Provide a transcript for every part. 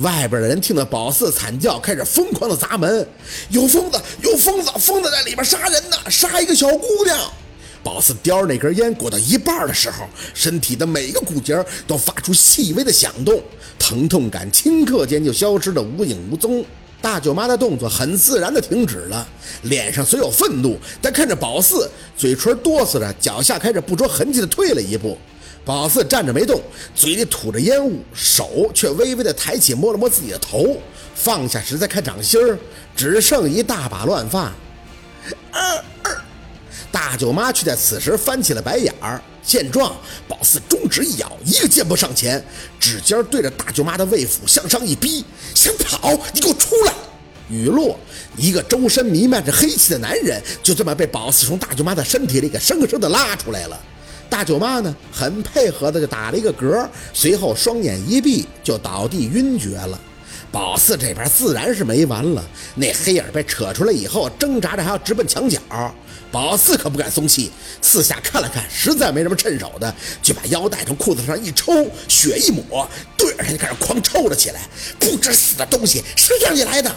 外边的人听到宝四惨叫，开始疯狂的砸门。有疯子，有疯子，疯子在里边杀人呢，杀一个小姑娘。宝四叼着那根烟，裹到一半的时候，身体的每个骨节都发出细微的响动，疼痛感顷刻间就消失得无影无踪。大舅妈的动作很自然地停止了，脸上虽有愤怒，但看着宝四，嘴唇哆嗦着，脚下开始不着痕迹地退了一步。宝四站着没动，嘴里吐着烟雾，手却微微的抬起，摸了摸自己的头，放下时再看掌心，只剩一大把乱发。大舅妈却在此时翻起了白眼儿。见状，宝四中指一咬，一个箭步上前，指尖对着大舅妈的胃腹向上一逼，想跑，你给我出来！雨落，一个周身弥漫着黑气的男人就这么被宝四从大舅妈的身体里给生生的拉出来了。大舅妈呢，很配合的就打了一个嗝，随后双眼一闭就倒地晕厥了。宝四这边自然是没完了，那黑影被扯出来以后，挣扎着还要直奔墙角。宝四可不敢松气，四下看了看，实在没什么趁手的，就把腰带从裤子上一抽，血一抹，对着他就开始狂抽了起来。不知死的东西，谁让你来的？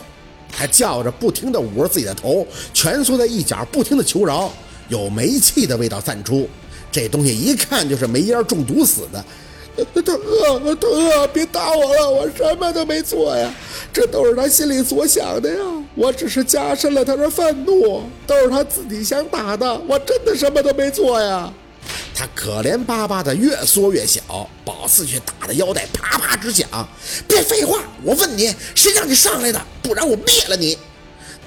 他叫着，不停地捂着自己的头，蜷缩在一角，不停地求饶。有煤气的味道散出，这东西一看就是煤烟中毒死的。疼啊疼啊！别打我了，我什么都没做呀，这都是他心里所想的呀。我只是加深了他的愤怒，都是他自己想打的，我真的什么都没做呀。他可怜巴巴的越缩越小，宝四却打的腰带啪啪直响。别废话，我问你，谁让你上来的？不然我灭了你！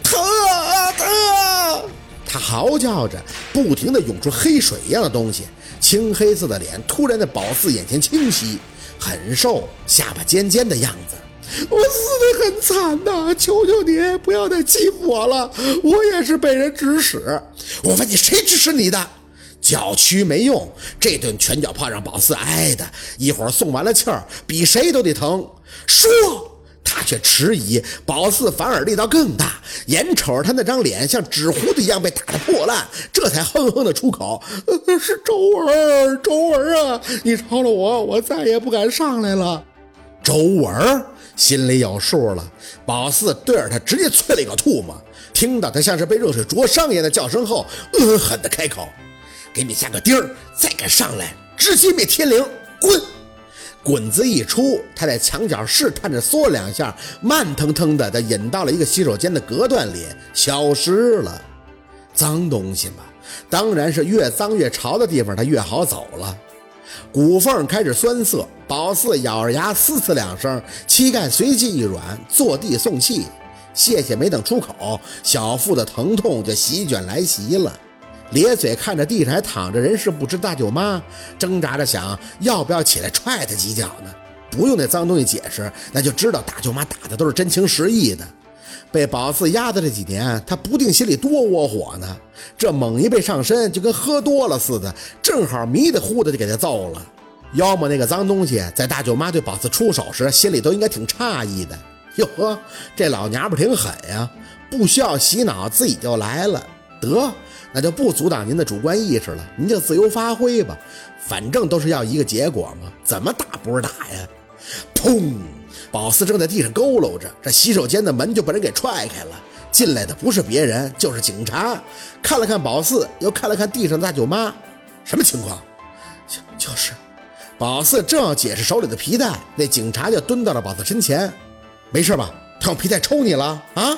疼啊疼啊！他嚎叫着，不停地涌出黑水一样的东西。青黑色的脸突然在宝四眼前清晰，很瘦，下巴尖尖的样子。我死得很惨呐！求求你不要再欺负我了，我也是被人指使。我问你，谁指使你的？脚屈没用，这顿拳脚炮让宝四挨的，一会儿送完了气儿，比谁都得疼。说。他却迟疑，宝四反而力道更大，眼瞅着他那张脸像纸糊的一样被打得破烂，这才哼哼的出口：“是周文，周文啊，你饶了我，我再也不敢上来了。”周文心里有数了，宝四对着他直接啐了一口唾沫，听到他像是被热水灼伤一样的叫声后，恶狠的开口：“给你下个钉儿，再敢上来，直接灭天灵，滚！”滚子一出，他在墙角试探着缩两下，慢腾腾的，他引到了一个洗手间的隔断里，消失了。脏东西嘛，当然是越脏越潮的地方，它越好走了。骨缝开始酸涩，宝四咬着牙嘶嘶两声，膝盖随即一软，坐地送气。谢谢没等出口，小腹的疼痛就席卷来袭了。咧嘴看着地上还躺着人事不知大舅妈，挣扎着想要不要起来踹他几脚呢？不用那脏东西解释，那就知道大舅妈打的都是真情实意的。被宝四压的这几年，他不定心里多窝火呢。这猛一被上身，就跟喝多了似的，正好迷的糊的就给他揍了。要么那个脏东西在大舅妈对宝四出手时，心里都应该挺诧异的。哟呵，这老娘们挺狠呀，不需要洗脑，自己就来了。得。那就不阻挡您的主观意识了，您就自由发挥吧，反正都是要一个结果嘛，怎么打不是打呀？砰！宝四正在地上佝偻着，这洗手间的门就被人给踹开了，进来的不是别人，就是警察。看了看宝四，又看了看地上的大舅妈，什么情况？就就是，宝四正要解释手里的皮带，那警察就蹲到了宝四身前，没事吧？他用皮带抽你了啊？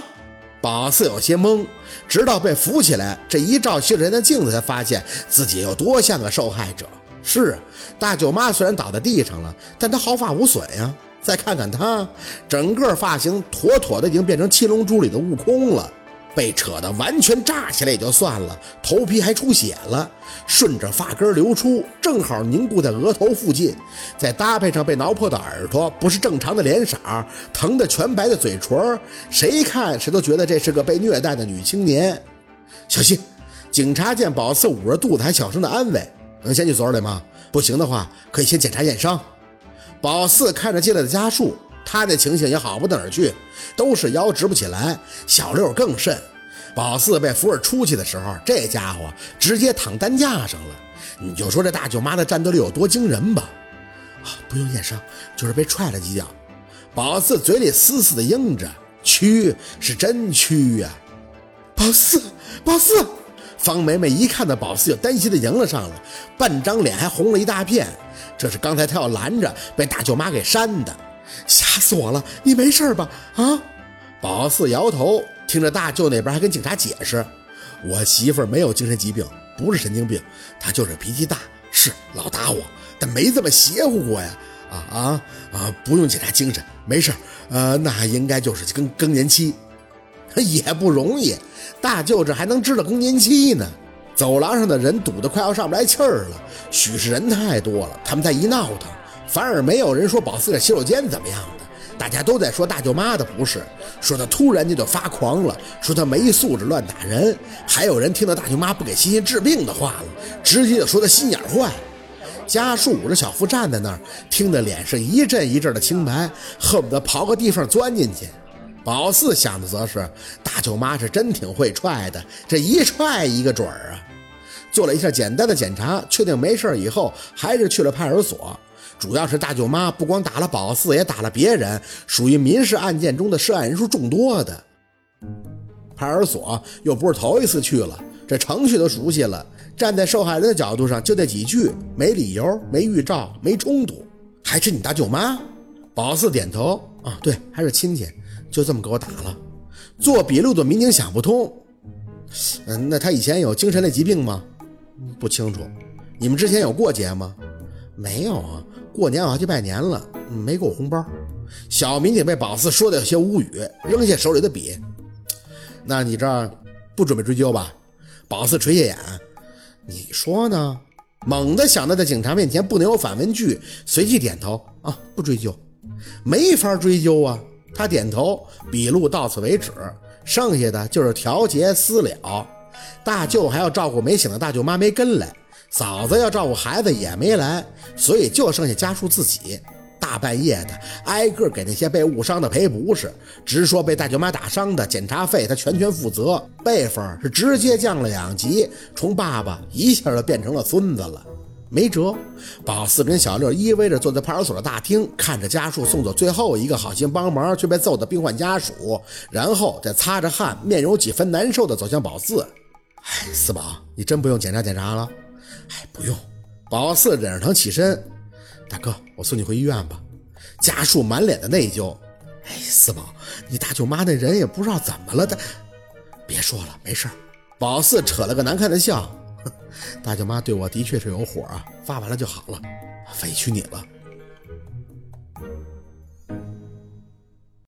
宝四有些懵，直到被扶起来，这一照杏仁的镜子，才发现自己有多像个受害者。是啊，大舅妈虽然倒在地上了，但她毫发无损呀。再看看她，整个发型妥妥的已经变成《七龙珠》里的悟空了。被扯得完全炸起来也就算了，头皮还出血了，顺着发根流出，正好凝固在额头附近，再搭配上被挠破的耳朵，不是正常的脸色，疼得全白的嘴唇，谁看谁都觉得这是个被虐待的女青年。小心！警察见宝四捂着肚子，还小声的安慰：“能先去所里吗？不行的话，可以先检查验伤。”宝四看着进来的家属。他那情形也好不到哪儿去，都是腰直不起来。小六更甚，宝四被扶着出去的时候，这家伙直接躺担架上了。你就说这大舅妈的战斗力有多惊人吧？啊，不用验伤，就是被踹了几脚。宝四嘴里死死的应着，屈是真屈呀！宝四，宝四！方梅梅一看到宝四，就担心的迎了上来，半张脸还红了一大片。这是刚才她要拦着，被大舅妈给扇的，吓死我了！你没事吧？啊！宝四摇头，听着大舅那边还跟警察解释：“我媳妇没有精神疾病，不是神经病，她就是脾气大，是老打我，但没这么邪乎过呀！啊啊啊！不用检查精神，没事呃，那应该就是更更年期，也不容易。大舅这还能知道更年期呢？走廊上的人堵得快要上不来气儿了，许是人太多了，他们在一闹腾，反而没有人说宝四这洗手间怎么样的。”大家都在说大舅妈的不是，说她突然间就发狂了，说她没素质乱打人。还有人听到大舅妈不给欣欣治病的话了，直接就说她心眼坏。家树捂着小腹站在那儿，听得脸上一阵一阵的青白，恨不得刨个地缝钻进去。宝四想的则是大舅妈是真挺会踹的，这一踹一个准儿啊。做了一下简单的检查，确定没事以后，还是去了派出所。主要是大舅妈不光打了宝四，也打了别人，属于民事案件中的涉案人数众多的。派出所又不是头一次去了，这程序都熟悉了。站在受害人的角度上，就这几句：没理由，没预兆，没冲突，还是你大舅妈？宝四点头，啊，对，还是亲戚，就这么给我打了。做笔录的民警想不通，嗯，那他以前有精神类疾病吗？不清楚。你们之前有过节吗？没有啊。过年我要去拜年了，没给我红包。小民警被宝四说的有些无语，扔下手里的笔。那你这不准备追究吧？宝四垂下眼，你说呢？猛地想到在警察面前不能有反问句，随即点头啊，不追究，没法追究啊。他点头，笔录到此为止，剩下的就是调节私了。大舅还要照顾没醒的大舅妈，没跟来。嫂子要照顾孩子也没来，所以就剩下家属自己。大半夜的，挨个给那些被误伤的赔不是，直说被大舅妈打伤的，检查费他全权负责。辈分是直接降了两级，从爸爸一下就变成了孙子了。没辙，宝四跟小六依偎着坐在派出所的大厅，看着家属送走最后一个好心帮忙却被揍的病患家属，然后再擦着汗，面容几分难受的走向宝四。哎，四宝，你真不用检查检查了。哎，不用。宝四忍着疼起身，大哥，我送你回医院吧。家树满脸的内疚。哎，四宝，你大舅妈那人也不知道怎么了，的。别说了，没事宝四扯了个难看的笑，大舅妈对我的确是有火啊，发完了就好了，委屈你了。